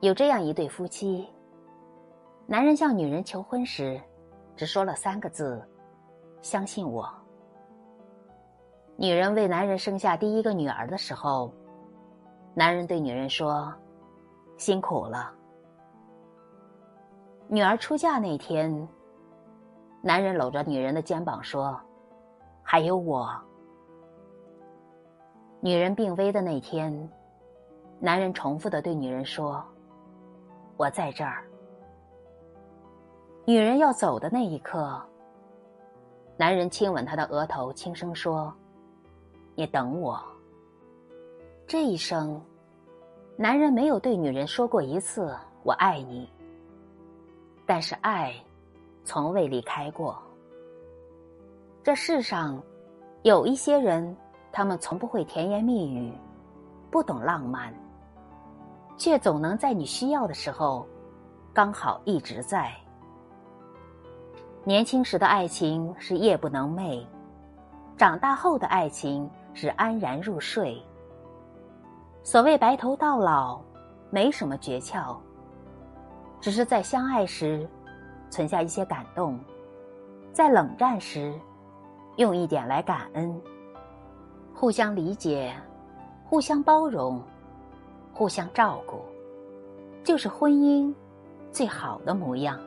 有这样一对夫妻，男人向女人求婚时，只说了三个字：“相信我。”女人为男人生下第一个女儿的时候，男人对女人说：“辛苦了。”女儿出嫁那天，男人搂着女人的肩膀说：“还有我。”女人病危的那天，男人重复的对女人说：“我在这儿。”女人要走的那一刻，男人亲吻她的额头，轻声说。你等我。这一生，男人没有对女人说过一次“我爱你”，但是爱从未离开过。这世上有一些人，他们从不会甜言蜜语，不懂浪漫，却总能在你需要的时候，刚好一直在。年轻时的爱情是夜不能寐，长大后的爱情。是安然入睡。所谓白头到老，没什么诀窍，只是在相爱时存下一些感动，在冷战时用一点来感恩，互相理解，互相包容，互相照顾，就是婚姻最好的模样。